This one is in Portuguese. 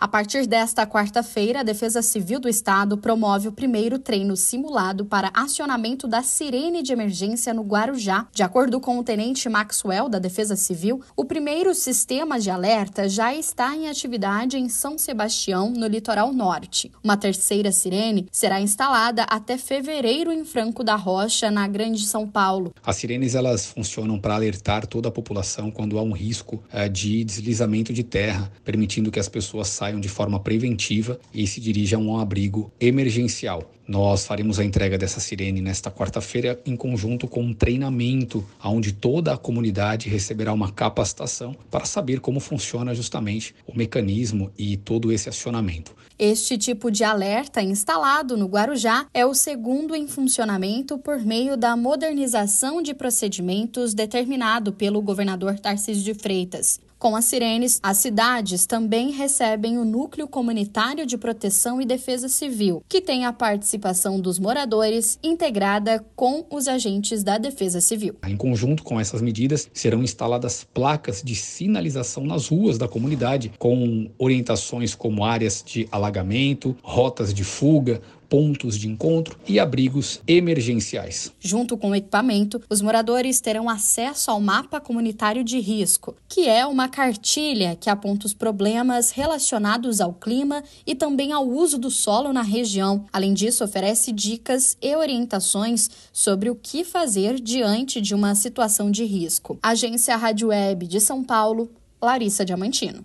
A partir desta quarta-feira, a Defesa Civil do Estado promove o primeiro treino simulado para acionamento da sirene de emergência no Guarujá. De acordo com o tenente Maxwell da Defesa Civil, o primeiro sistema de alerta já está em atividade em São Sebastião, no litoral norte. Uma terceira sirene será instalada até fevereiro em Franco da Rocha, na Grande São Paulo. As sirenes elas funcionam para alertar toda a população quando há um risco eh, de deslizamento de terra, permitindo que as pessoas saiam saiam de forma preventiva e se dirijam a um abrigo emergencial. Nós faremos a entrega dessa sirene nesta quarta-feira em conjunto com um treinamento onde toda a comunidade receberá uma capacitação para saber como funciona justamente o mecanismo e todo esse acionamento. Este tipo de alerta instalado no Guarujá é o segundo em funcionamento por meio da modernização de procedimentos determinado pelo governador Tarcísio de Freitas. Com as sirenes, as cidades também recebem o Núcleo Comunitário de Proteção e Defesa Civil, que tem a participação dos moradores integrada com os agentes da Defesa Civil. Em conjunto com essas medidas, serão instaladas placas de sinalização nas ruas da comunidade, com orientações como áreas de alagamento, rotas de fuga, pontos de encontro e abrigos emergenciais. Junto com o equipamento, os moradores terão acesso ao mapa comunitário de risco, que é uma cartilha que aponta os problemas relacionados ao clima e também ao uso do solo na região. Além disso, oferece dicas e orientações sobre o que fazer diante de uma situação de risco. Agência Rádio Web de São Paulo, Larissa Diamantino.